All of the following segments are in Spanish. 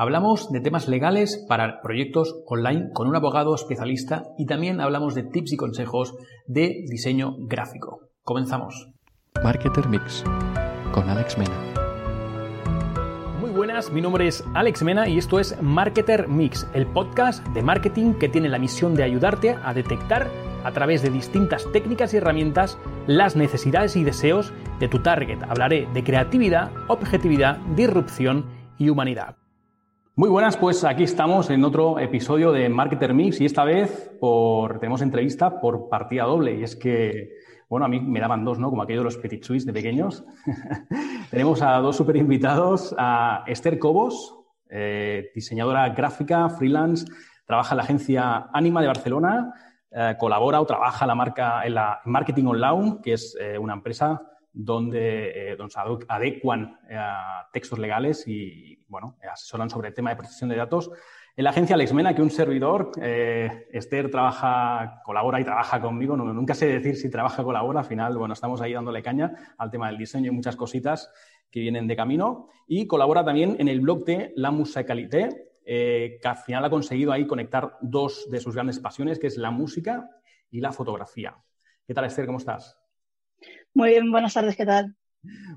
Hablamos de temas legales para proyectos online con un abogado especialista y también hablamos de tips y consejos de diseño gráfico. Comenzamos. Marketer Mix con Alex Mena. Muy buenas, mi nombre es Alex Mena y esto es Marketer Mix, el podcast de marketing que tiene la misión de ayudarte a detectar a través de distintas técnicas y herramientas las necesidades y deseos de tu target. Hablaré de creatividad, objetividad, disrupción y humanidad. Muy buenas, pues aquí estamos en otro episodio de Marketer Mix y esta vez por, tenemos entrevista por partida doble y es que, bueno, a mí me daban dos, ¿no? Como aquello de los Petit Suisse de pequeños. tenemos a dos super invitados, a Esther Cobos, eh, diseñadora gráfica, freelance, trabaja en la agencia Anima de Barcelona, eh, colabora o trabaja la marca en la Marketing Online, que es eh, una empresa donde, donde se adecuan textos legales y, bueno, asesoran sobre el tema de protección de datos. En la agencia Alexmena, que un servidor, eh, Esther trabaja, colabora y trabaja conmigo. nunca sé decir si trabaja o colabora. Al final, bueno, estamos ahí dándole caña al tema del diseño y muchas cositas que vienen de camino. Y colabora también en el blog de La Musicalité, eh, que al final ha conseguido ahí conectar dos de sus grandes pasiones, que es la música y la fotografía. ¿Qué tal, Esther? ¿Cómo estás? Muy bien, buenas tardes, ¿qué tal?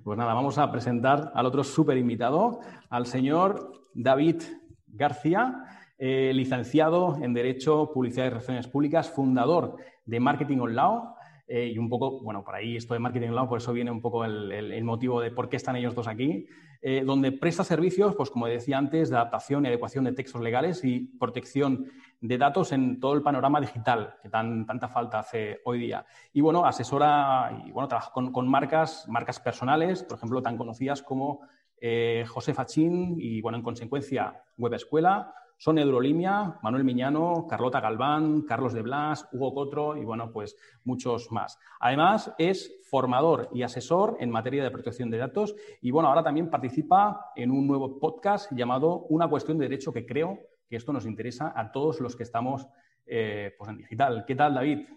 Pues nada, vamos a presentar al otro súper invitado, al señor David García, eh, licenciado en Derecho, Publicidad y Relaciones Públicas, fundador de Marketing Online. Eh, y un poco, bueno, por ahí esto de Marketing Online, por eso viene un poco el, motivo de por qué están ellos dos aquí, eh, donde presta servicios, pues como decía antes, de adaptación y adecuación de textos legales y protección de datos en todo el panorama digital que tan, tanta falta hace hoy día. Y bueno, asesora y bueno, trabaja con, marcas, marcas personales, por ejemplo, tan conocidas como eh, José Fachín y bueno, en consecuencia, Web Escuela, Sonia Eurolimia, Manuel Miñano, Carlota Galván, Carlos de Blas, Hugo Cotro y bueno, pues muchos más. Además, es formador y asesor en materia de protección de datos y bueno, ahora también participa en un nuevo podcast llamado Una cuestión de derecho que creo que esto nos interesa a todos los que estamos eh, pues en digital. ¿Qué tal, David?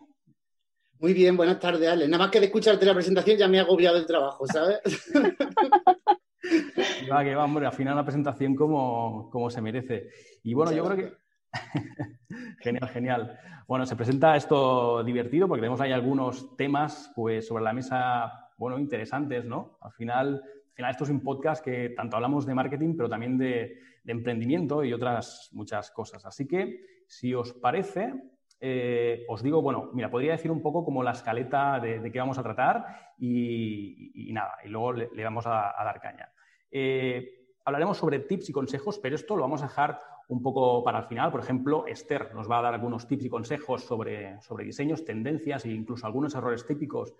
Muy bien, buenas tardes, Ale. Nada más que de escucharte la presentación ya me ha agobiado el trabajo, ¿sabes? va, que va, hombre, al final la presentación como, como se merece. Y bueno, yo creo que... genial, genial. Bueno, se presenta esto divertido porque tenemos ahí algunos temas pues, sobre la mesa, bueno, interesantes, ¿no? Al final, al final esto es un podcast que tanto hablamos de marketing, pero también de, de emprendimiento y otras muchas cosas. Así que, si os parece, eh, os digo, bueno, mira, podría decir un poco como la escaleta de, qué vamos a tratar y, nada, y luego le, vamos a, dar caña. Eh, hablaremos sobre tips y consejos, pero esto lo vamos a dejar un poco para el final. Por ejemplo, Esther nos va a dar algunos tips y consejos sobre, sobre diseños, tendencias e incluso algunos errores típicos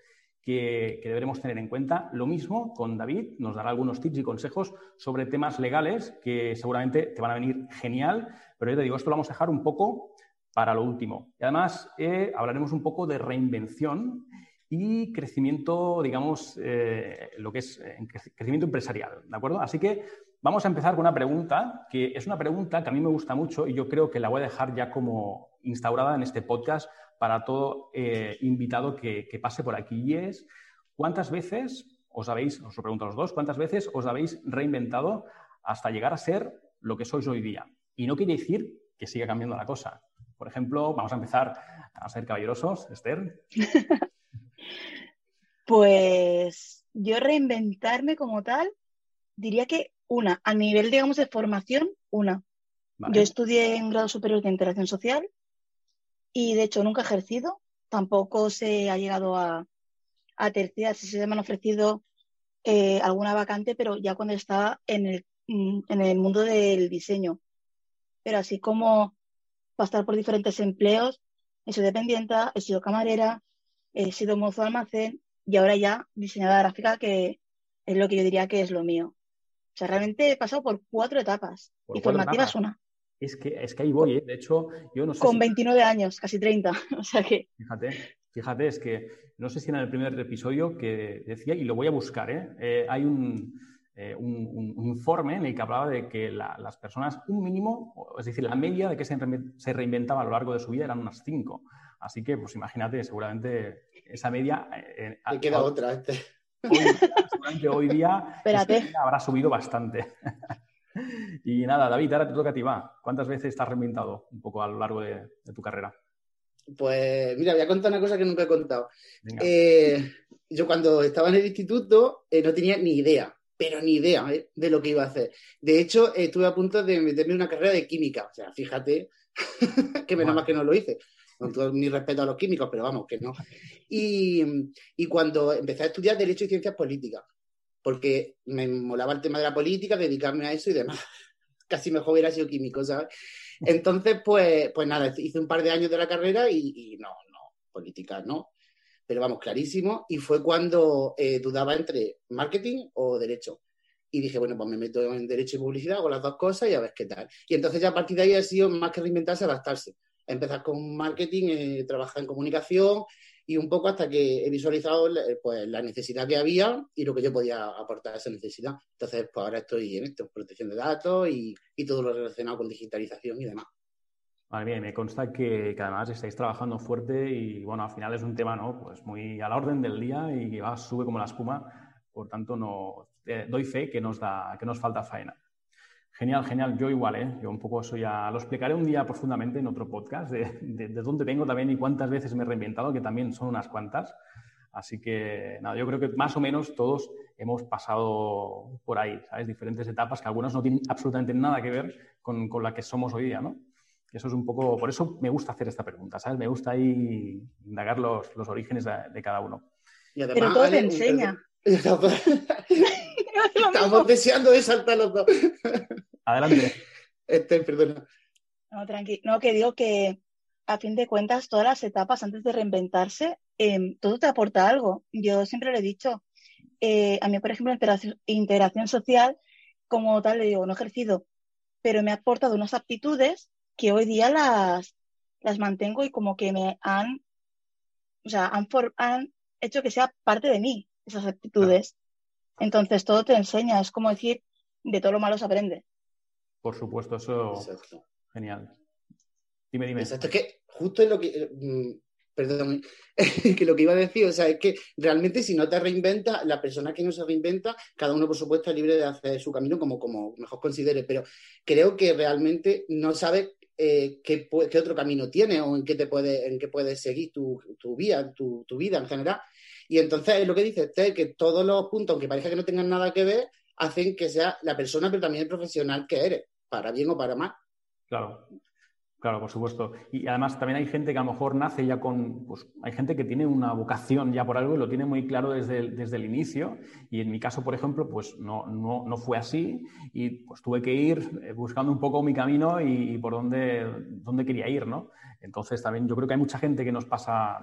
que, deberemos tener en cuenta. Lo mismo con David, nos dará algunos tips y consejos sobre temas legales que seguramente te van a venir genial, pero yo te digo, esto lo vamos a dejar un poco para lo último. Y además eh, hablaremos un poco de reinvención y crecimiento, digamos, eh, lo que es eh, crecimiento empresarial, ¿de acuerdo? Así que vamos a empezar con una pregunta, que es una pregunta que a mí me gusta mucho y yo creo que la voy a dejar ya como instaurada en este podcast para todo eh, invitado que, pase por aquí. Y es, ¿cuántas veces os habéis, os lo pregunto a los dos, cuántas veces os habéis reinventado hasta llegar a ser lo que sois hoy día? Y no quiere decir que siga cambiando la cosa. Por ejemplo, vamos a empezar a ser caballerosos, Esther. pues yo reinventarme como tal, diría que una, a nivel, digamos, de formación, una. Yo estudié en grado superior de interacción social y de hecho nunca he ejercido, tampoco se ha llegado a, a terciar, si se me han ofrecido eh, alguna vacante, pero ya cuando estaba en el, mm, en el mundo del diseño. Pero así como pasar por diferentes empleos, he sido dependiente, he sido camarera, he sido mozo de almacén y ahora ya diseñadora gráfica, que es lo que yo diría que es lo mío. O sea, realmente he pasado por cuatro etapas y formativas una. Es que, es que ahí voy, ¿eh? De hecho, yo no sé. Con 29 años, casi 30. O sea que. Fíjate, fíjate, es que no sé si en el primer episodio que decía, y lo voy a buscar, ¿eh? eh hay eh, un, un, informe en el que hablaba de que las personas, un mínimo, es decir, la media de que se, se reinventaba a lo largo de su vida eran unas 5. Así que, pues imagínate, seguramente esa media. Eh, queda otra. Este. Hoy, seguramente hoy día habrá subido bastante. y nada, David, ahora te toca a ti, va. ¿Cuántas veces estás reinventado un poco a lo largo de, tu carrera? Pues mira, voy a contar una cosa que nunca he contado. Eh, yo cuando estaba en el instituto eh, no tenía ni idea, pero ni idea eh, de lo que iba a hacer. De hecho, estuve a punto de meterme en una carrera de química. O sea, fíjate que menos mal que no lo hice. Con todo mi respeto a los químicos, pero vamos, que no. Y, y cuando empecé a estudiar Derecho y Ciencias Políticas, porque me molaba el tema de la política, dedicarme a eso y demás. Casi mejor hubiera sido químico, ¿sabes? Entonces, pues, pues nada, hice un par de años de la carrera y, no, no, política no. Pero vamos, clarísimo. Y fue cuando eh, dudaba entre marketing o derecho. Y dije, bueno, pues me meto en derecho y publicidad, hago las dos cosas y a ver qué tal. Y entonces ya a partir de ahí ha sido más que reinventarse, adaptarse. Empezar con marketing, eh, trabajar en comunicación y un poco hasta que he visualizado pues, la necesidad que había y lo que yo podía aportar a esa necesidad. Entonces, pues ahora estoy en esto, protección de datos y, todo lo relacionado con digitalización y demás. Vale, bien, me consta que, además estáis trabajando fuerte y bueno, al final es un tema ¿no? pues muy a la orden del día y que va, sube como la espuma, por tanto no eh, doy fe que nos da, que nos falta faena. Genial, genial. Yo igual, ¿eh? Yo un poco eso ya lo explicaré un día profundamente en otro podcast de, de, dónde vengo también y cuántas veces me he reinventado, que también son unas cuantas. Así que, nada, yo creo que más o menos todos hemos pasado por ahí, ¿sabes? Diferentes etapas que algunas no tienen absolutamente nada que ver con, con la que somos hoy día, ¿no? Eso es un poco, por eso me gusta hacer esta pregunta, ¿sabes? Me gusta ahí indagar los, los orígenes de, cada uno. Pero todo te enseña. Estamos deseando de saltar los dos. Adelante. Este, perdona. No, tranquilo. No, que digo que a fin de cuentas, todas las etapas antes de reinventarse, em, todo te aporta algo. Yo siempre lo he dicho. Eh, a mí, por ejemplo, integración, integración social, como tal, le digo, no he ejercido, pero me ha aportado unas aptitudes que hoy día las, las mantengo y como que me han, o sea, han, han hecho que sea parte de mí, esas aptitudes. Entonces, todo te enseña, es como decir, de todo lo malo se aprende. Por supuesto, eso. Genial. Dime, dime. Exacto, es que justo es lo que. Mm, perdón, que lo que iba a decir, o sea, es que realmente si no te reinventa, la persona que no se reinventa, cada uno por supuesto es libre de hacer su camino como, como mejor considere, pero creo que realmente no sabe eh, qué, qué, otro camino tiene o en qué te puede, en qué puedes seguir tu, tu vida, tu, tu, vida en general. Y entonces es lo que dice usted, que todos los puntos, aunque parezca que no tengan nada que ver, hacen que sea la persona, pero también el profesional que eres, para bien o para mal. Claro, Claro, por supuesto. Y además también hay gente que a lo mejor nace ya con, pues hay gente que tiene una vocación ya por algo y lo tiene muy claro desde el, desde el inicio. Y en mi caso, por ejemplo, pues no, no, no fue así y pues tuve que ir eh, buscando un poco mi camino y, por dónde, dónde quería ir, ¿no? Entonces también yo creo que hay mucha gente que nos pasa,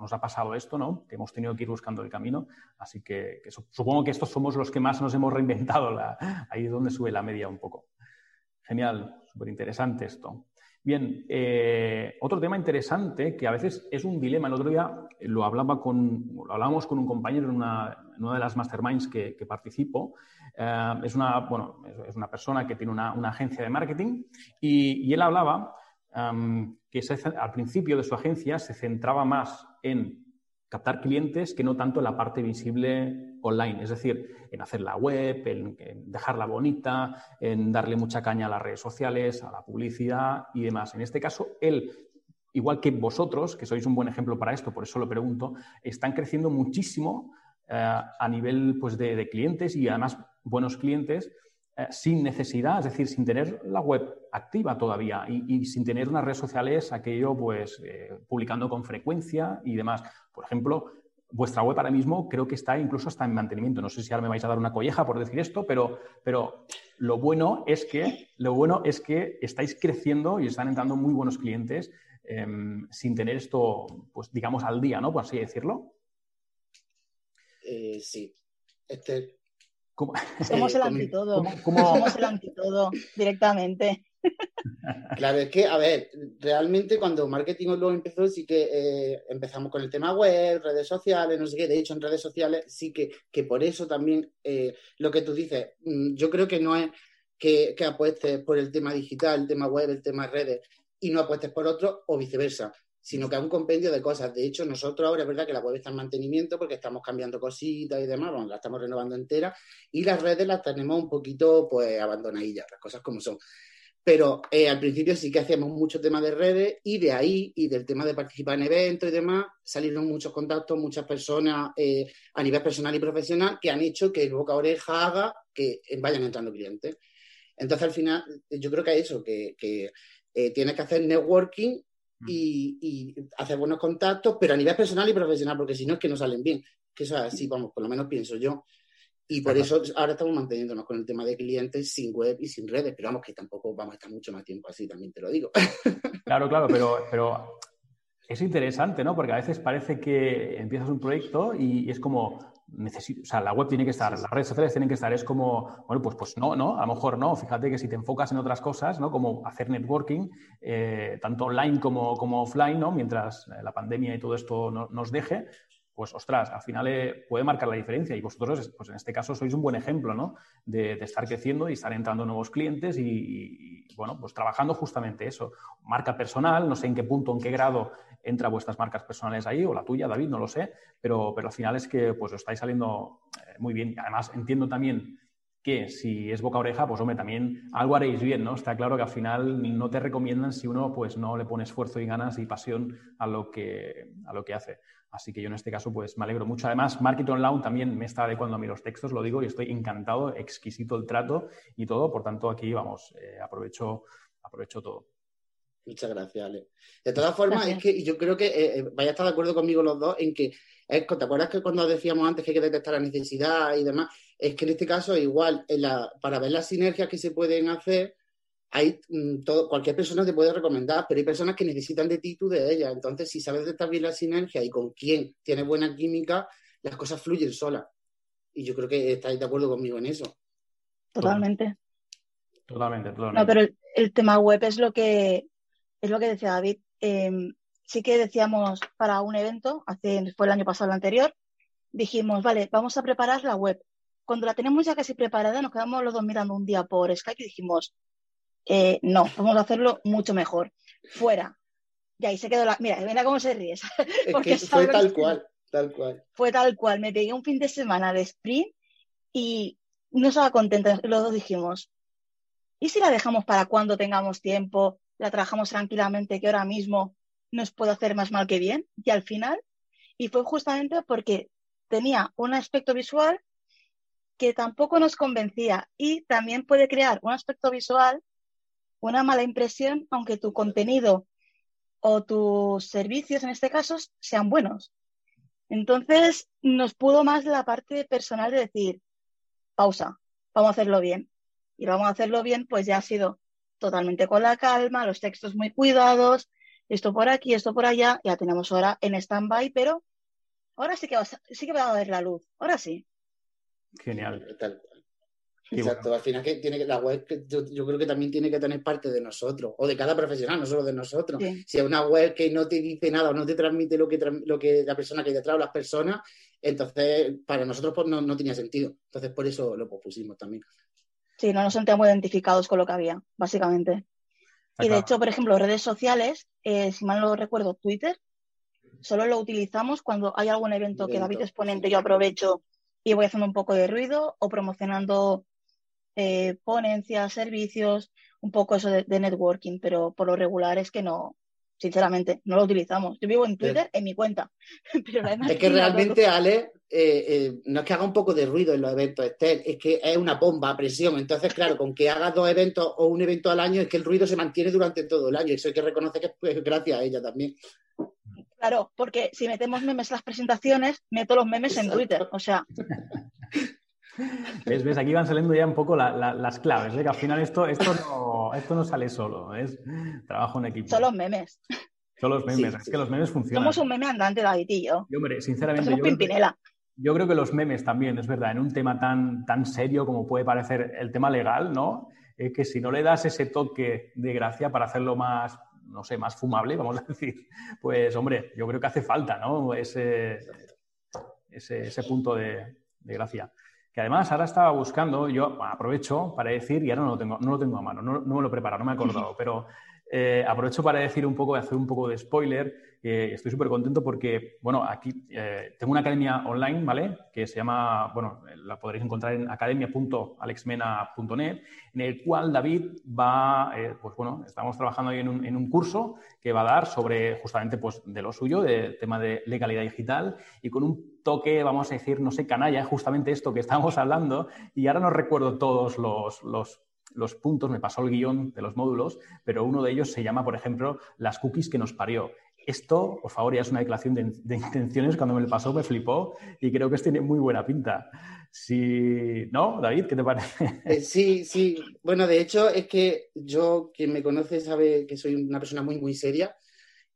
nos ha pasado esto, ¿no? Que hemos tenido que ir buscando el camino. Así que, supongo que estos somos los que más nos hemos reinventado. La, ahí es donde sube la media un poco. Genial, súper interesante esto. Bien, eh, otro tema interesante que a veces es un dilema. El otro día lo, hablaba con, lo hablábamos con un compañero en una, de las masterminds que, participo. Eh, es, una, bueno, es una persona que tiene una, agencia de marketing y, él hablaba em, que al principio de su agencia se centraba más en captar clientes que no tanto en la parte visible online, es decir, en hacer la web, en, dejarla bonita, en darle mucha caña a las redes sociales, a la publicidad y demás. En este caso, él, igual que vosotros, que sois un buen ejemplo para esto, por eso lo pregunto, están creciendo muchísimo eh, a nivel pues, de clientes y además buenos clientes eh, sin necesidad, es decir, sin tener la web activa todavía y, sin tener unas redes sociales, aquello pues eh, publicando con frecuencia y demás. Por ejemplo, vuestra web ahora mismo creo que está incluso hasta en mantenimiento. No sé si ahora me vais a dar una colleja por decir esto, pero, pero lo bueno es que lo bueno es que estáis creciendo y están entrando muy buenos clientes em, sin tener esto, pues digamos, al día, ¿no? Por así decirlo. Eh, sí. Este, somos el antitodo. Somos el antitodo directamente. Claro, es que, a ver, realmente cuando Marketing luego empezó, sí que eh, empezamos con el tema web, redes sociales, no sé qué. De hecho, en redes sociales sí que, que por eso también eh, lo que tú dices, mm, yo creo que no es que, que, apuestes por el tema digital, el tema web, el tema redes y no apuestes por otro o viceversa. Sino que es un compendio de cosas. De hecho, nosotros ahora es verdad que la web está en mantenimiento porque estamos cambiando cositas y demás, bueno, la estamos renovando entera, y las redes las tenemos un poquito pues abandonadillas, las cosas como son. Pero eh, al principio sí que hacíamos mucho tema de redes y de ahí y del tema de participar en eventos y demás, salieron muchos contactos, muchas personas eh, a nivel personal y profesional que han hecho que el boca a oreja haga que vayan entrando clientes. Entonces al final yo creo que es eso, que, que eh, tienes que hacer networking. Y, y, hacer buenos contactos, pero a nivel personal y profesional, porque si no es que no salen bien. Que eso es así, vamos, por lo menos pienso yo. Y por eso ahora estamos manteniéndonos con el tema de clientes sin web y sin redes, pero vamos que tampoco vamos a estar mucho más tiempo así, también te lo digo. Claro, claro, pero, pero es interesante, ¿no? Porque a veces parece que empiezas un proyecto y, es como, necesito, o sea, la web tiene que estar, las redes sociales tienen que estar, es como, bueno, pues, pues no, ¿no? A lo mejor no. Fíjate que si te enfocas en otras cosas, ¿no? Como hacer networking, eh, tanto online como, como offline, ¿no? Mientras la pandemia y todo esto no, nos deje, pues ostras, al final eh, puede marcar la diferencia. Y vosotros, pues en este caso, sois un buen ejemplo, ¿no? De, estar creciendo y estar entrando nuevos clientes y, bueno, pues trabajando justamente eso. Marca personal, no sé en qué punto, en qué grado entra vuestras marcas personales ahí, o la tuya, David, no lo sé, pero, pero al final es que pues os estáis saliendo eh, muy bien. Además entiendo también que si es boca oreja, pues hombre, también algo haréis bien, ¿no? Está claro que al final no te recomiendan si uno pues no le pone esfuerzo y ganas y pasión a lo que, a lo que hace. Así que yo en este caso pues me alegro mucho. Además, Market Online también me está adecuando a mí los textos, lo digo, y estoy encantado, exquisito el trato y todo. Por tanto, aquí, vamos, eh, aprovecho, aprovecho todo. Muchas gracias, Ale. De todas formas, es que yo creo que eh, eh, vaya a estar de acuerdo conmigo los dos en que, ¿te acuerdas que cuando decíamos antes que hay que detectar la necesidad y demás? Es que en este caso, igual, para ver las sinergias que se pueden hacer, hay mm, todo, cualquier persona te puede recomendar, pero hay personas que necesitan de ti tú de ellas. Entonces, si sabes detectar bien la sinergia y con quién tiene buena química, las cosas fluyen solas. Y yo creo que estáis de acuerdo conmigo en eso. Totalmente. Totalmente, totalmente. No, pero el, tema web es lo que es lo que decía David. Em, sí que decíamos para un evento, hace, fue el año pasado el anterior, dijimos, vale, vamos a preparar la web. Cuando la tenemos ya casi preparada, nos quedamos los dos mirando un día por Skype y dijimos, eh, no, vamos a hacerlo mucho mejor. Fuera. Y ahí se quedó la. Mira, mira cómo se ríe. Porque fue tal cual, tal cual. Fue tal cual. Me pegué un fin de semana de sprint y no estaba contenta. Los dos dijimos, ¿y si la dejamos para cuando tengamos tiempo? La trabajamos tranquilamente, que ahora mismo nos puede hacer más mal que bien. Y al final, y fue justamente porque tenía un aspecto visual que tampoco nos convencía y también puede crear un aspecto visual una mala impresión, aunque tu contenido o tus servicios en este caso sean buenos. Entonces, nos pudo más la parte personal de decir, pausa, vamos a hacerlo bien. Y vamos a hacerlo bien, pues ya ha sido totalmente con la calma, los textos muy cuidados, esto por aquí, esto por allá, ya tenemos ahora en stand-by, pero ahora sí que, va, sí que va a ver la luz, ahora sí. Genial. Exacto, al final que tiene que, la web yo, creo que también tiene que tener parte de nosotros, o de cada profesional, no solo de nosotros. Si es una web que no te dice nada o no te transmite lo que, lo que la persona que hay detrás o las personas, entonces para nosotros pues, no, no tenía sentido. Entonces por eso lo pusimos también. Sí, no nos sentíamos identificados con lo que había, básicamente. Y de hecho, por ejemplo, redes sociales, eh, si mal no recuerdo, Twitter, solo lo utilizamos cuando hay algún evento, evento que David es ponente, yo aprovecho y voy haciendo un poco de ruido o promocionando eh, ponencias, servicios, un poco eso de, networking, pero por lo regular es que no, sinceramente, no lo utilizamos. Yo vivo en Twitter en mi cuenta. es que realmente, Ale, eh, eh, no es que haga un poco de ruido en los eventos, Estel, es que es una bomba a presión. Entonces, claro, con que hagas dos eventos o un evento al año, es que el ruido se mantiene durante todo el año. Eso hay que reconocer que es pues, gracias a ella también. Claro, porque si metemos memes en las presentaciones, meto los memes en Twitter. O sea, ¿Ves? ¿Ves? Aquí van saliendo ya un poco las claves, ¿eh? que al final esto, esto, no, esto no sale solo, es trabajo en equipo. Son los memes. Son los memes, es que los memes funcionan. Somos un meme andante, David y yo. yo hombre, sinceramente, yo creo, que, yo creo, que, los memes también, es verdad, en un tema tan, tan serio como puede parecer el tema legal, ¿no? Es que si no le das ese toque de gracia para hacerlo más, no sé, más fumable, vamos a decir, pues hombre, yo creo que hace falta, ¿no? Ese, ese, ese punto de, de gracia que además ahora estaba buscando, yo aprovecho para decir, y ahora no lo tengo, no lo tengo a mano, no, me lo he preparado, no me he acordado, pero eh, aprovecho para decir un poco, hacer un poco de spoiler. estoy súper contento porque, bueno, aquí eh, tengo una academia online, ¿vale? Que se llama, bueno, la podréis encontrar en academia.alexmena.net, en el cual David va, eh, pues bueno, estamos trabajando ahí en un, curso que va a dar sobre justamente, pues, de lo suyo, de tema de legalidad digital y con un toque, vamos a decir, no sé, canalla, justamente esto que estamos hablando, y ahora no recuerdo todos los, los los puntos, me pasó el guion de los módulos, pero uno de ellos se llama, por ejemplo, las cookies que nos parió. Esto, por favor, ya es una declaración de, intenciones. Cuando me lo pasó me flipó y creo que tiene muy buena pinta. Si... ¿No, David? ¿Qué te parece? Eh, sí, sí. Bueno, de hecho, es que yo, quien me conoce, sabe que soy una persona muy, muy seria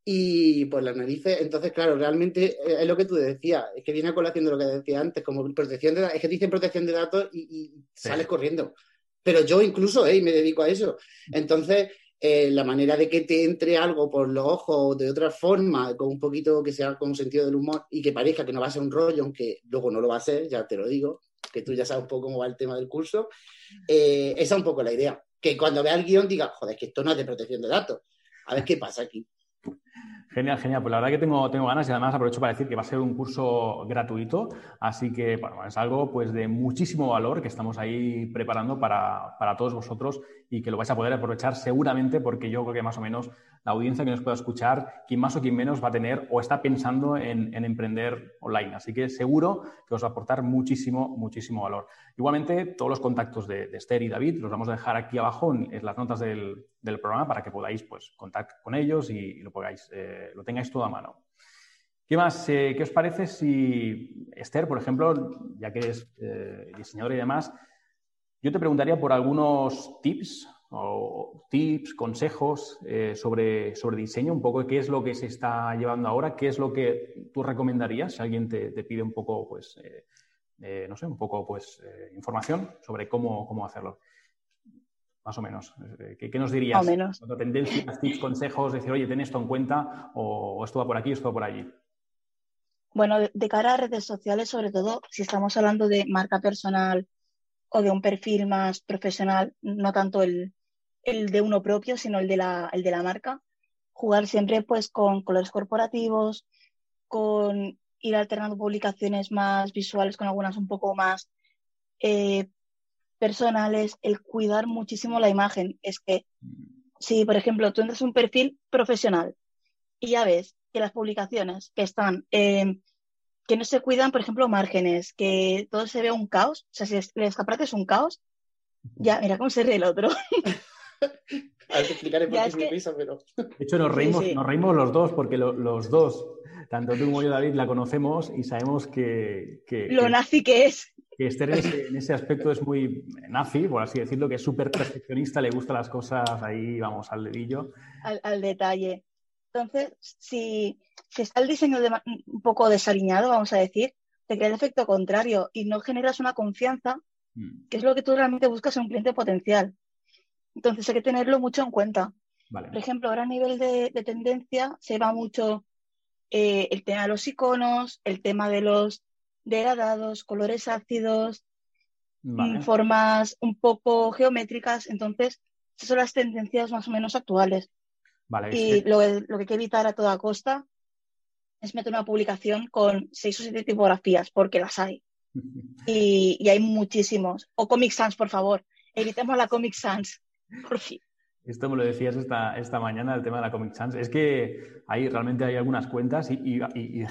y pues las narices. Entonces, claro, realmente eh, es lo que tú decías, es que viene a colación de lo que decía antes, como protección de datos, es que dicen protección de datos y, sales corriendo pero yo incluso eh, me dedico a eso. Entonces, eh, la manera de que te entre algo por los ojos de otra forma, con un poquito que sea con sentido del humor y que parezca que no va a ser un rollo, aunque luego no lo va a ser, ya te lo digo, que tú ya sabes un poco cómo va el tema del curso, eh, esa es un poco la idea. Que cuando vea el guion diga, joder, que esto no es de protección de datos. A ver qué pasa aquí. Genial, genial. Pues la verdad que tengo, tengo ganas y además aprovecho para decir que va a ser un curso gratuito, así que bueno, es algo pues de muchísimo valor que estamos ahí preparando para, para todos vosotros y que lo vais a poder aprovechar seguramente porque yo creo que más o menos la audiencia que nos pueda escuchar, quien más o quien menos va a tener o está pensando en, emprender online. Así que seguro que os va a aportar muchísimo, muchísimo valor. Igualmente, todos los contactos de, Esther y David los vamos a dejar aquí abajo en, las notas del, programa para que podáis pues, contactar con ellos y, lo, podáis, eh, lo tengáis todo a mano. ¿Qué más? Eh, ¿Qué os parece si Esther, por ejemplo, ya que es eh, diseñadora y demás, yo te preguntaría por algunos tips o tips, consejos eh, sobre, sobre diseño, un poco qué es lo que se está llevando ahora, qué es lo que tú recomendarías si alguien te, pide un poco, pues, eh, no sé, un poco, pues, información sobre cómo, cómo hacerlo. Más o menos. ¿Qué, nos dirías? Más o menos. Tendencias, tips, consejos, decir, oye, ten esto en cuenta o, esto va por aquí, esto va por allí. Bueno, de cara a redes sociales, sobre todo, si estamos hablando de marca personal o de un perfil más profesional, no tanto el, el de uno propio, sino el de la, el de la marca. Jugar siempre pues con colores corporativos, con ir alternando publicaciones más visuales con algunas un poco más eh, personales, el cuidar muchísimo la imagen. Es que si, por ejemplo, tú entras un perfil profesional y ya ves que las publicaciones que están, eh, que no se cuidan, por ejemplo, márgenes, que todo se ve un caos, o sea, si el escaparate es un caos, ya, mira cómo se ríe el otro. A ver, te explicaré por qué risa, pero... De hecho, nos reímos, nos reímos los dos, porque los dos, tanto tú como yo, David, la conocemos y sabemos que... Lo nazi que es. Que Esther en ese, aspecto es muy nazi, por así decirlo, que es súper perfeccionista, le gustan las cosas ahí, vamos, al dedillo. Al, detalle. Entonces, si, si, está el diseño un poco desaliñado, vamos a decir, te crea el efecto contrario y no generas una confianza, mm. que es lo que tú realmente buscas en un cliente potencial. Entonces hay que tenerlo mucho en cuenta. Por ejemplo, ahora a nivel de, tendencia se va mucho eh, el tema de los iconos, el tema de los degradados, colores ácidos, formas un poco geométricas. Entonces, esas son las tendencias más o menos actuales. y lo, que hay que evitar a toda costa es meter una publicación con seis o siete tipografías, porque las hay. y, y, hay muchísimos. O Comic Sans, por favor. Evitemos la Comic Sans. Por fin. Esto me lo decías esta, esta mañana, el tema de la Comic Sans. Es que hay, realmente hay algunas cuentas y,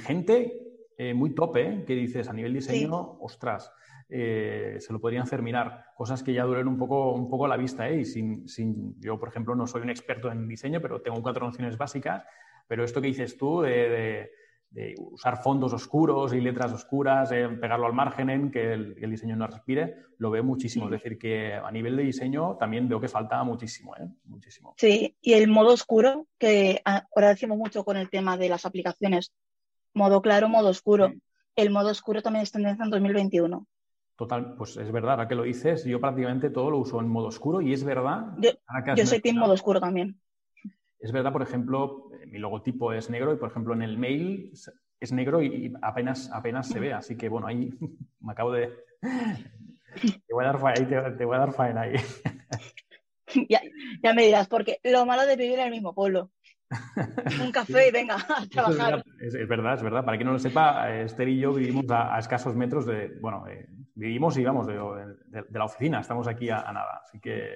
gente eh, muy tope ¿eh? que dices a nivel diseño, ostras, eh, se lo podrían hacer mirar. Cosas que ya duelen un poco, un poco a la vista. Y sin, sin, yo, por ejemplo, no soy un experto en diseño, pero tengo cuatro nociones básicas. Pero esto que dices tú de de usar fondos oscuros y letras oscuras, pegarlo al margen, en que el, diseño no respire, lo veo muchísimo. Es decir, que a nivel de diseño también veo que falta muchísimo, ¿eh? muchísimo. Sí, y el modo oscuro, que ahora decimos mucho con el tema de las aplicaciones, modo claro, modo oscuro. El modo oscuro también es tendencia en 2021. Total, pues es verdad, ahora que lo dices, yo prácticamente todo lo uso en modo oscuro y es verdad. Yo, yo soy team modo oscuro también. Es verdad, por ejemplo, eh, mi logotipo es negro y, por ejemplo, en el mail es negro y apenas, apenas se ve. Así que, bueno, ahí me acabo de... Te voy a dar faena, te, voy a dar faena ahí. Ya me dirás, porque lo malo de vivir en el mismo pueblo. Un café y venga a trabajar. Es, verdad, es verdad. Para quien no lo sepa, Esther y yo vivimos a, escasos metros de, bueno, eh, vivimos y vamos de, la oficina, estamos aquí a, nada, así que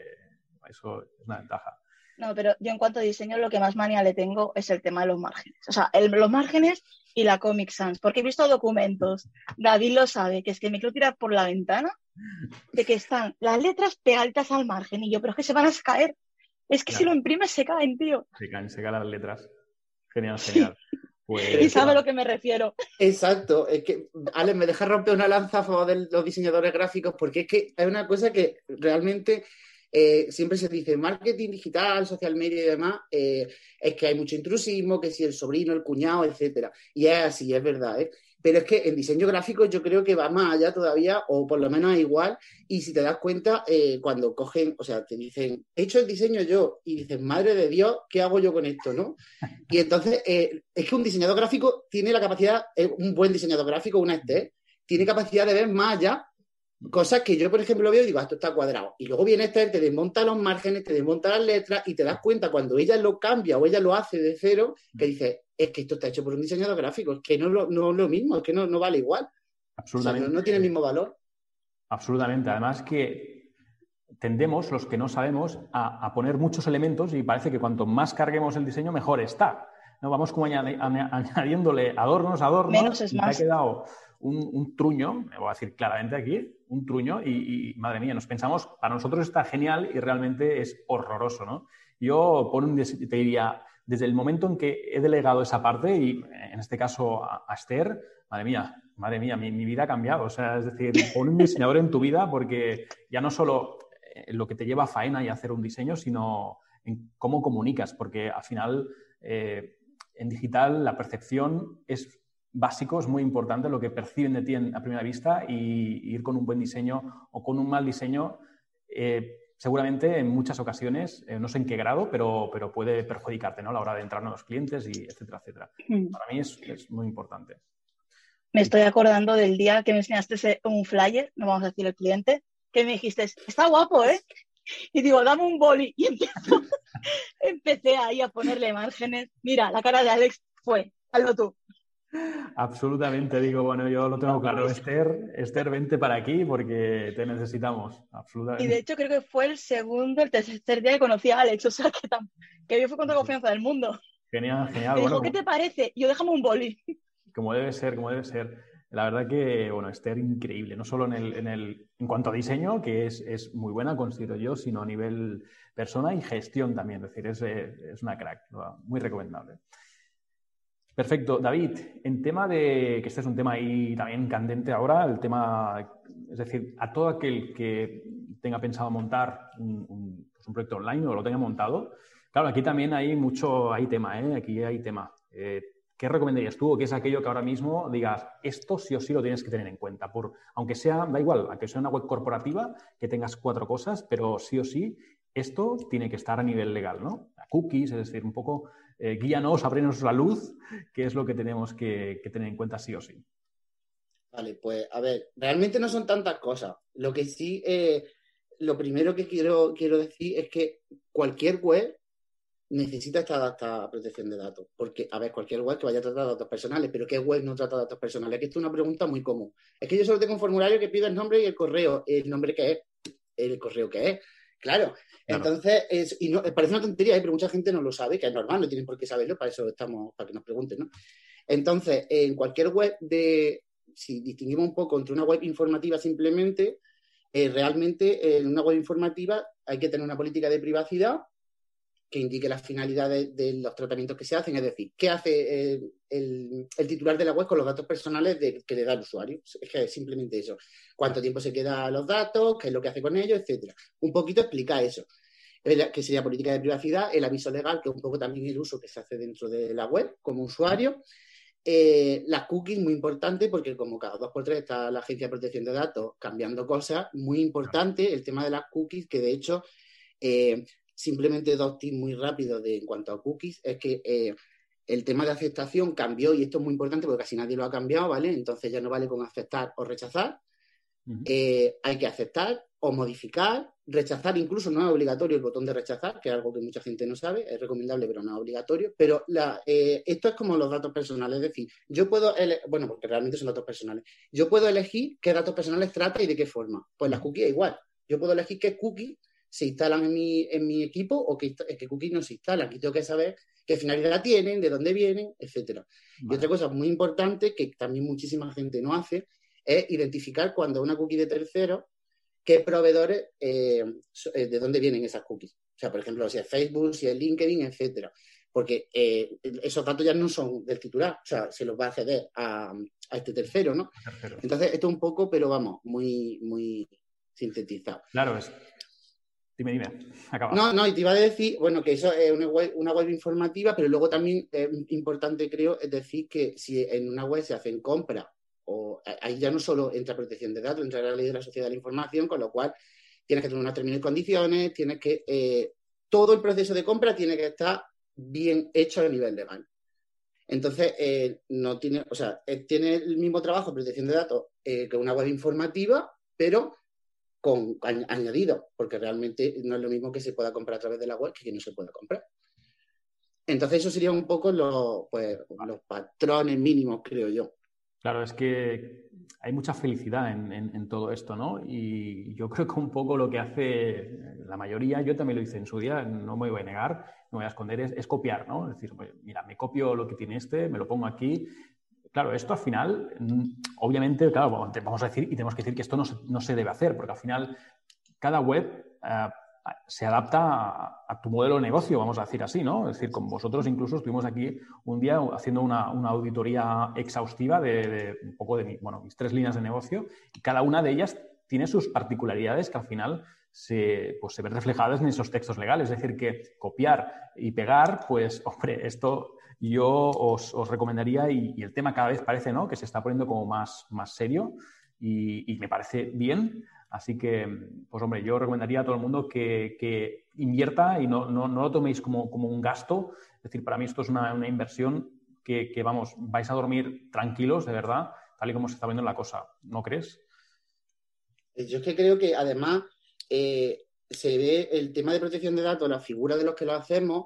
eso es una ventaja. No, pero yo en cuanto a diseño lo que más manía le tengo es el tema de los márgenes. O sea, los márgenes y la Comic Sans, porque he visto documentos, David lo sabe, que es que me quiero tirar por la ventana, de que están las letras altas al margen y yo, pero es que se van a caer. Es que si lo imprimes se caen, tío. Se caen, se caen las letras. Genial, genial. Pues, y sabe a lo que me refiero. Exacto. Es que, Ale, me deja romper una lanza a favor de los diseñadores gráficos porque es que hay una cosa que realmente eh, siempre se dice marketing digital, social media y demás, eh, es que hay mucho intrusismo, que si el sobrino, el cuñado, etcétera. Y es así, es verdad, ¿eh? Pero es que en diseño gráfico yo creo que va más allá todavía, o por lo menos igual. Y si te das cuenta, eh, cuando cogen, o sea, te dicen, he hecho el diseño yo, y dices, madre de Dios, ¿qué hago yo con esto? ¿no? Y entonces, eh, es que un diseñador gráfico tiene la capacidad, un buen diseñador gráfico, una este, tiene capacidad de ver más allá Cosas que yo, por ejemplo, veo y digo, ah, esto está cuadrado. Y luego viene Esther, te desmonta los márgenes, te desmonta las letras y te das cuenta cuando ella lo cambia o ella lo hace de cero, que dice, es que esto está hecho por un diseñador gráfico, es que no, es lo mismo, es que no, vale igual. Absolutamente. no, tiene el mismo valor. Absolutamente. Además que tendemos, los que no sabemos, a, poner muchos elementos y parece que cuanto más carguemos el diseño, mejor está. ¿no? Vamos como añadiéndole adornos, adornos. Menos es más. ha quedado un, truño, me voy a decir claramente aquí, un truño y, madre mía, nos pensamos, para nosotros está genial y realmente es horroroso, ¿no? Yo por un, te diría, desde el momento en que he delegado esa parte y en este caso a, Esther, madre mía, madre mía, mi, vida ha cambiado. O sea, es decir, pon un diseñador en tu vida porque ya no solo eh, lo que te lleva a faena y hacer un diseño, sino en cómo comunicas, porque al final eh, en digital la percepción es básico, es muy importante lo que perciben de ti a primera vista y ir con un buen diseño o con un mal diseño. Eh, seguramente en muchas ocasiones, eh, no sé en qué grado, pero, pero puede perjudicarte ¿no? a la hora de entrar a nuevos clientes, y etcétera, etcétera. Mm. Para mí es, es, muy importante. Me estoy acordando del día que me enseñaste un flyer, no vamos a decir el cliente, que me dijiste, está guapo, ¿eh? Y digo, dame un boli. Y empecé ahí a ponerle márgenes. Mira, la cara de Alex fue, hazlo tú. Absolutamente, digo, bueno, yo lo tengo claro. Esther, Esther, vente para aquí porque te necesitamos. Absolutamente. Y de hecho creo que fue el segundo, el tercer día que conocí a Alex, o sea que, que yo fui con toda confianza del mundo. Genial, genial. Me dijo, ¿qué te parece? yo déjame un boli. Como debe ser, como debe ser. La verdad que, bueno, Esther increíble, no solo en, el, en, el, en cuanto a diseño, que es, es, muy buena, considero yo, sino a nivel persona y gestión también. Es decir, es, es una crack, muy recomendable. Perfecto. David, en tema de, que este es un tema ahí también candente ahora, el tema, es decir, a todo aquel que tenga pensado montar un, pues proyecto online o lo tenga montado, claro, aquí también hay mucho, hay tema, ¿eh? Aquí hay tema. Eh, ¿Qué recomendarías tú o qué es aquello que ahora mismo digas, esto sí o sí lo tienes que tener en cuenta? Por, aunque sea, da igual, aunque sea una web corporativa, que tengas cuatro cosas, pero sí o sí, esto tiene que estar a nivel legal, ¿no? cookies, es decir, un poco eh, guíanos, abrirnos la luz, que es lo que tenemos que, tener en cuenta sí o sí. Vale, pues a ver, realmente no son tantas cosas. Lo que sí, eh, lo primero que quiero, quiero decir es que cualquier web necesita esta, protección de datos. Porque, a ver, cualquier web que vaya a tratar datos personales, pero ¿qué web no trata datos personales? Que esto es una pregunta muy común. Es que yo solo tengo un formulario que pide el nombre y el correo. El nombre que es, el correo que es. Claro, entonces, es, y no, parece una tontería, ¿eh? pero mucha gente no lo sabe, que es normal, no tienen por qué saberlo, para eso estamos, para que nos pregunten, ¿no? Entonces, en cualquier web de, si distinguimos un poco entre una web informativa simplemente, eh, realmente en una web informativa hay que tener una política de privacidad que indique las finalidades de, los tratamientos que se hacen, es decir, qué hace el, titular de la web con los datos personales que le da el usuario. Es que es simplemente eso. Cuánto tiempo se queda los datos, qué es lo que hace con ellos, etcétera. Un poquito explica eso. Que sería política de privacidad, el aviso legal, que es un poco también el uso que se hace dentro de la web como usuario. Eh, las cookies, muy importante, porque como cada dos por tres está la Agencia de Protección de Datos cambiando cosas, muy importante el tema de las cookies, que de hecho eh, simplemente dos tips muy rápidos de, en cuanto a cookies, es que eh, el tema de aceptación cambió y esto es muy importante porque casi nadie lo ha cambiado, ¿vale? Entonces ya no vale con aceptar o rechazar. Eh, hay que aceptar o modificar, rechazar, incluso no es obligatorio el botón de rechazar, que es algo que mucha gente no sabe, es recomendable, pero no es obligatorio. Pero eh, esto es como los datos personales, es decir, yo puedo, bueno, porque realmente son datos personales, yo puedo elegir qué datos personales trata y de qué forma. Pues las cookies es igual. Yo puedo elegir qué cookies se instalan en mi, en mi equipo o qué, qué cookies no se instalan. Aquí tengo que saber qué finalidad tienen, de dónde vienen, etcétera. Y otra cosa muy importante que también muchísima gente no hace es identificar cuando una cookie de tercero, qué proveedores, eh, eh, de dónde vienen esas cookies. O sea, por ejemplo, si es Facebook, si es LinkedIn, etcétera. Porque eh, esos datos ya no son del titular, o sea, se los va a acceder a, este tercero, ¿no? Entonces, esto es un poco, pero vamos, muy, muy sintetizado. Claro, es, Dime, dime. No, no, y te iba a decir, bueno, que eso es una web, informativa, pero luego también es importante, creo, es decir que si en una web se hacen compras, o ahí ya no solo entra protección de datos, entra la ley de la sociedad de la información, con lo cual tienes que tener unas términos y condiciones, tienes que. Eh, todo el proceso de compra tiene que estar bien hecho a nivel legal. Entonces, eh, no tiene, o sea, eh, tiene el mismo trabajo protección de datos que una web informativa, pero con añadido, porque realmente no es lo mismo que se pueda comprar a través de la web que que no se pueda comprar. Entonces, eso sería un poco los, pues, los patrones mínimos, creo yo. Claro, es que hay mucha felicidad en, todo esto, ¿no? Y yo creo que un poco lo que hace la mayoría, yo también lo hice en su día, no me voy a negar, no me voy a esconder, es, copiar, ¿no? Es decir, mira, me copio lo que tiene este, me lo pongo aquí, Claro, esto al final, mm, obviamente, claro, vamos a decir, y tenemos que decir que esto no se, debe hacer, porque al final cada web eh, se adapta a, tu modelo de negocio, vamos a decir así, ¿no? Es decir, con vosotros incluso estuvimos aquí un día haciendo una, auditoría exhaustiva de, un poco de bueno, mis tres líneas de negocio, y cada una de ellas tiene sus particularidades que al final se, pues, se ven reflejadas en esos textos legales. Es decir, que copiar y pegar, pues, hombre, esto yo os, recomendaría, y, el tema cada vez parece ¿no? que se está poniendo como más, más serio y, me parece bien. Así que, pues hombre, yo recomendaría a todo el mundo que, invierta y no, no, no, lo toméis como, como, un gasto. Es decir, para mí esto es una, una inversión que, que, vamos, vais a dormir tranquilos, de verdad, tal y como se está viendo la cosa. ¿No crees? Yo es que creo que además eh, se ve el tema de protección de datos, la figura de los que lo hacemos,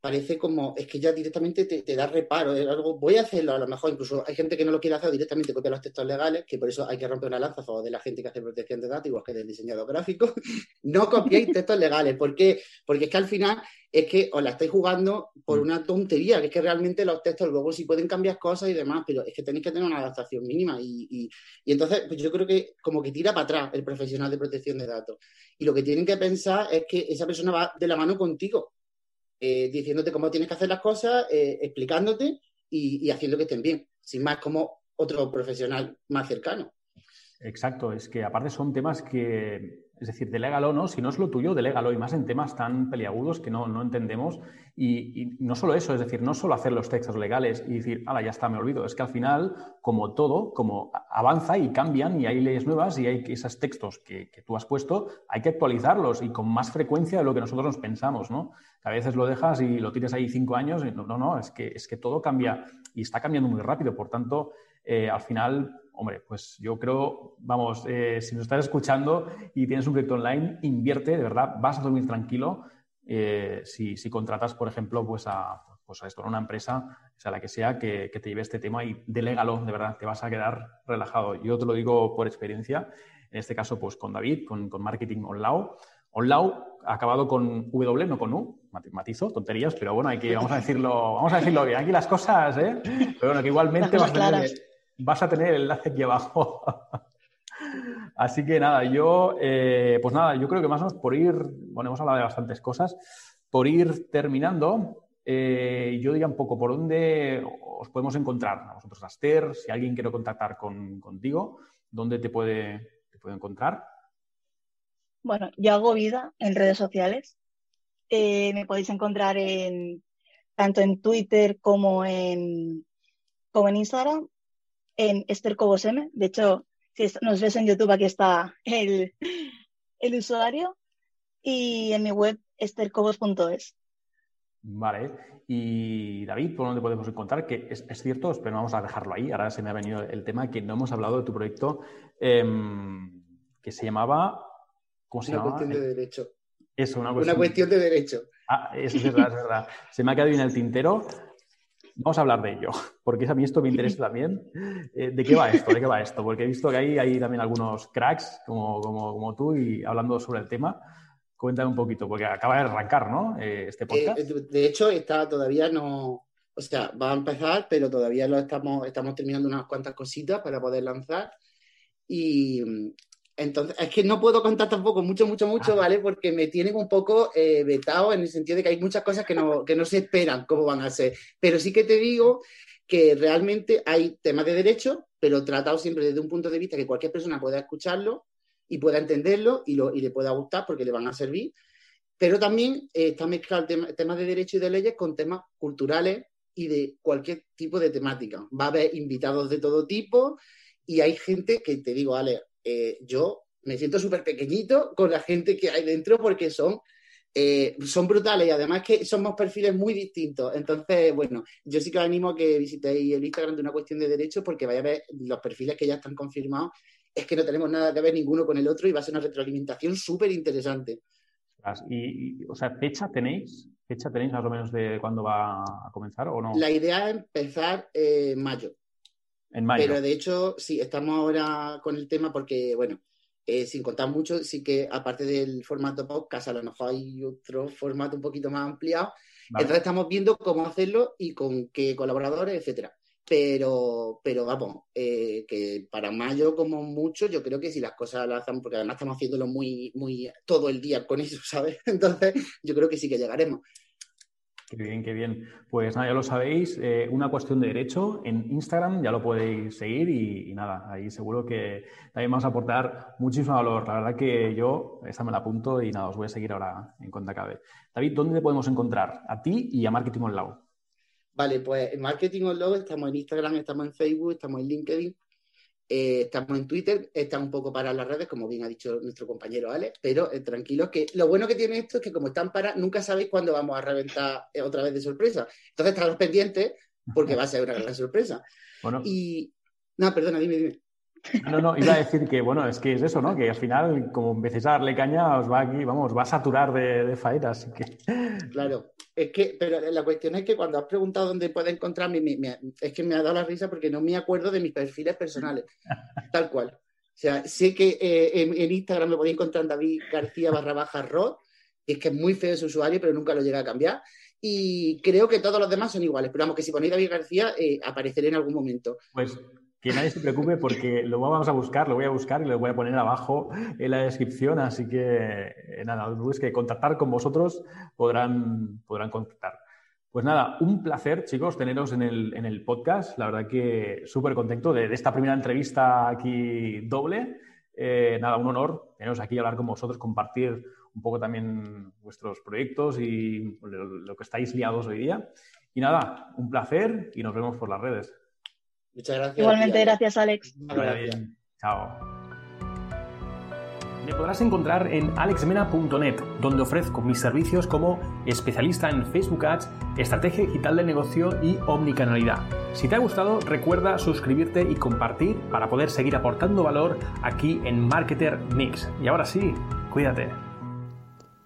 parece como, es que ya directamente te, da reparo, es algo, voy a hacerlo, a lo mejor incluso hay gente que no lo quiere hacer directamente copia los textos legales, que por eso hay que romper una lanza a favor de la gente que hace protección de datos, igual que del diseñador gráfico, no copiéis textos legales, ¿por qué? Porque es que al final es que os la estáis jugando por mm. una tontería, que es que realmente los textos luego sí pueden cambiar cosas y demás, pero es que tenéis que tener una adaptación mínima y, y, y entonces pues yo creo que como que tira para atrás el profesional de protección de datos. Y lo que tienen que pensar es que esa persona va de la mano contigo, eh, diciéndote cómo tienes que hacer las cosas, eh, explicándote y, haciendo que estén bien, sin más como otro profesional más cercano. Exacto, es que aparte son temas que, es decir, delégalo, ¿no? Si no es lo tuyo, delégalo, y más en temas tan peliagudos que no, entendemos. Y, no solo eso, es decir, no solo hacer los textos legales y decir, ala, ya está, me olvido. Es que al final, como todo, como avanza y cambian y hay leyes nuevas y hay esos textos que tú has puesto, hay que actualizarlos y con más frecuencia de lo que nosotros nos pensamos, ¿no? A veces lo dejas y lo tienes ahí cinco años y no, no, es, que, es que todo cambia y está cambiando muy rápido. Por tanto, eh, al final, hombre, pues yo creo, vamos, eh, si nos estás escuchando y tienes un proyecto online, invierte, de verdad, vas a dormir tranquilo. Eh, si, contratas, por ejemplo, pues a, pues a esto, una empresa, sea la que sea, que, te lleve este tema y delégalo, de verdad, te vas a quedar relajado. Yo te lo digo por experiencia, en este caso, pues con David, con, con Marketing Online. Onlau ha acabado con W, no con U. Matizo, tonterías, pero bueno, hay que, vamos a decirlo, vamos a decirlo bien. Aquí las cosas, ¿eh? Pero bueno, que igualmente vas a, tener, el enlace aquí abajo. Así que nada, yo, eh, pues nada, yo creo que más o menos por ir, bueno, hemos hablado de bastantes cosas, por ir terminando, eh, yo diría un poco por dónde os podemos encontrar, a vosotros, Aster, si alguien quiere contactar contigo, ¿dónde te puede, te puede encontrar? Bueno, yo hago vida en redes sociales. Eh, me podéis encontrar en tanto en Twitter como en, como en Instagram, en Esther Cobos M. De hecho, si nos ves en YouTube, aquí está el, el usuario. Y en mi web, estercobos.es. Vale. Y David, ¿por dónde podemos encontrar? Que es, cierto, pero vamos a dejarlo ahí. Ahora se me ha venido el tema que no hemos hablado de tu proyecto em, que se llamaba. ¿Cómo se una cuestión de derecho. Eso, una cuestión. Una cuestión de derecho. Ah, es verdad, es verdad. Se me ha quedado en el tintero. Vamos a hablar de ello, porque a mí esto me interesa también. Eh, ¿De qué va esto? ¿De qué va esto? Porque he visto que hay, hay también algunos cracks como, como, como tú y hablando sobre el tema. Cuéntame un poquito, porque acaba de arrancar, ¿no? Eh, este podcast. Eh, de hecho, está todavía no. O sea, va a empezar, pero todavía lo estamos, estamos terminando unas cuantas cositas para poder lanzar. Y, entonces, es que no puedo contar tampoco mucho, mucho, mucho, ¿vale? Porque me tienen un poco eh, vetado en el sentido de que hay muchas cosas que no, que no se esperan cómo van a ser. Pero sí que te digo que realmente hay temas de derecho, pero tratado siempre desde un punto de vista que cualquier persona pueda escucharlo y pueda entenderlo y, lo, y le pueda gustar porque le van a servir. Pero también eh, está mezclado temas de derecho y de leyes con temas culturales y de cualquier tipo de temática. Va a haber invitados de todo tipo y hay gente que te digo, Ale, eh, yo me siento súper pequeñito con la gente que hay dentro porque son, eh, son brutales y además que somos perfiles muy distintos. Entonces, bueno, yo sí que os animo a que visitéis el Instagram de una cuestión de derechos porque vaya a ver los perfiles que ya están confirmados. Es que no tenemos nada que ver ninguno con el otro y va a ser una retroalimentación súper interesante. Y, o sea, ¿fecha tenéis? ¿Fecha tenéis más o menos de cuándo va a comenzar o no? La idea es empezar en mayo. Pero de hecho, sí, estamos ahora con el tema porque, bueno, eh, sin contar mucho, sí que aparte del formato podcast, a lo mejor hay otro formato un poquito más ampliado. Entonces estamos viendo cómo hacerlo y con qué colaboradores, etcétera. Pero, pero vamos, eh, que para mayo como mucho, yo creo que si las cosas las hacemos, porque además estamos haciéndolo muy, muy todo el día con eso, ¿sabes? Entonces, yo creo que sí que llegaremos. Qué bien, qué bien. Pues nada, ya lo sabéis, eh, una cuestión de derecho en Instagram, ya lo podéis seguir y, nada, ahí seguro que también vamos a aportar muchísimo valor. La verdad que yo esta me la apunto y nada, os voy a seguir ahora en cuenta cabe. David, ¿dónde te podemos encontrar? A ti y a Marketing Online. Vale, pues en Marketing Online estamos en Instagram, estamos en Facebook, estamos en LinkedIn eh, estamos en Twitter, está un poco para las redes, como bien ha dicho nuestro compañero Alex, pero eh, tranquilos que lo bueno que tiene esto es que como están para, nunca sabéis cuándo vamos a reventar eh, otra vez de sorpresa. Entonces, estaros pendientes porque va a ser una gran sorpresa. Bueno. Y. No, perdona, dime, dime. No, no, iba a decir que, bueno, es que es eso, ¿no? Que al final, como empecéis a darle caña, os va aquí, vamos, va a saturar de, de así que... Claro, es que, pero la cuestión es que cuando has preguntado dónde puede encontrarme, es que me ha dado la risa porque no me acuerdo de mis perfiles personales, tal cual. O sea, sé que eh, en, Instagram me podéis encontrar David García barra baja Rod, y es que es muy feo ese usuario, pero nunca lo llega a cambiar. Y creo que todos los demás son iguales, pero vamos, que si ponéis David García, eh, apareceré en algún momento. Pues que nadie se preocupe porque lo vamos a buscar, lo voy a buscar y lo voy a poner abajo en la descripción. Así que eh, nada, es que contactar con vosotros podrán, podrán contactar. Pues nada, un placer, chicos, teneros en el, en el podcast. La verdad que súper contento de, esta primera entrevista aquí doble. Eh, nada, un honor teneros aquí hablar con vosotros, compartir un poco también vuestros proyectos y lo que estáis liados hoy día. Y nada, un placer y nos vemos por las redes. Muchas gracias. Igualmente, gracias, Alex. bien. Chao. Me podrás encontrar en alexmena.net, donde ofrezco mis servicios como especialista en Facebook Ads, estrategia digital de negocio y omnicanalidad. Si te ha gustado, recuerda suscribirte y compartir para poder seguir aportando valor aquí en Marketer Mix. Y ahora sí, cuídate.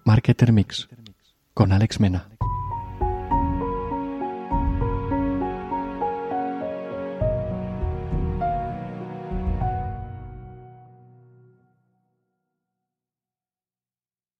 Marketer Mix con Alex Mena.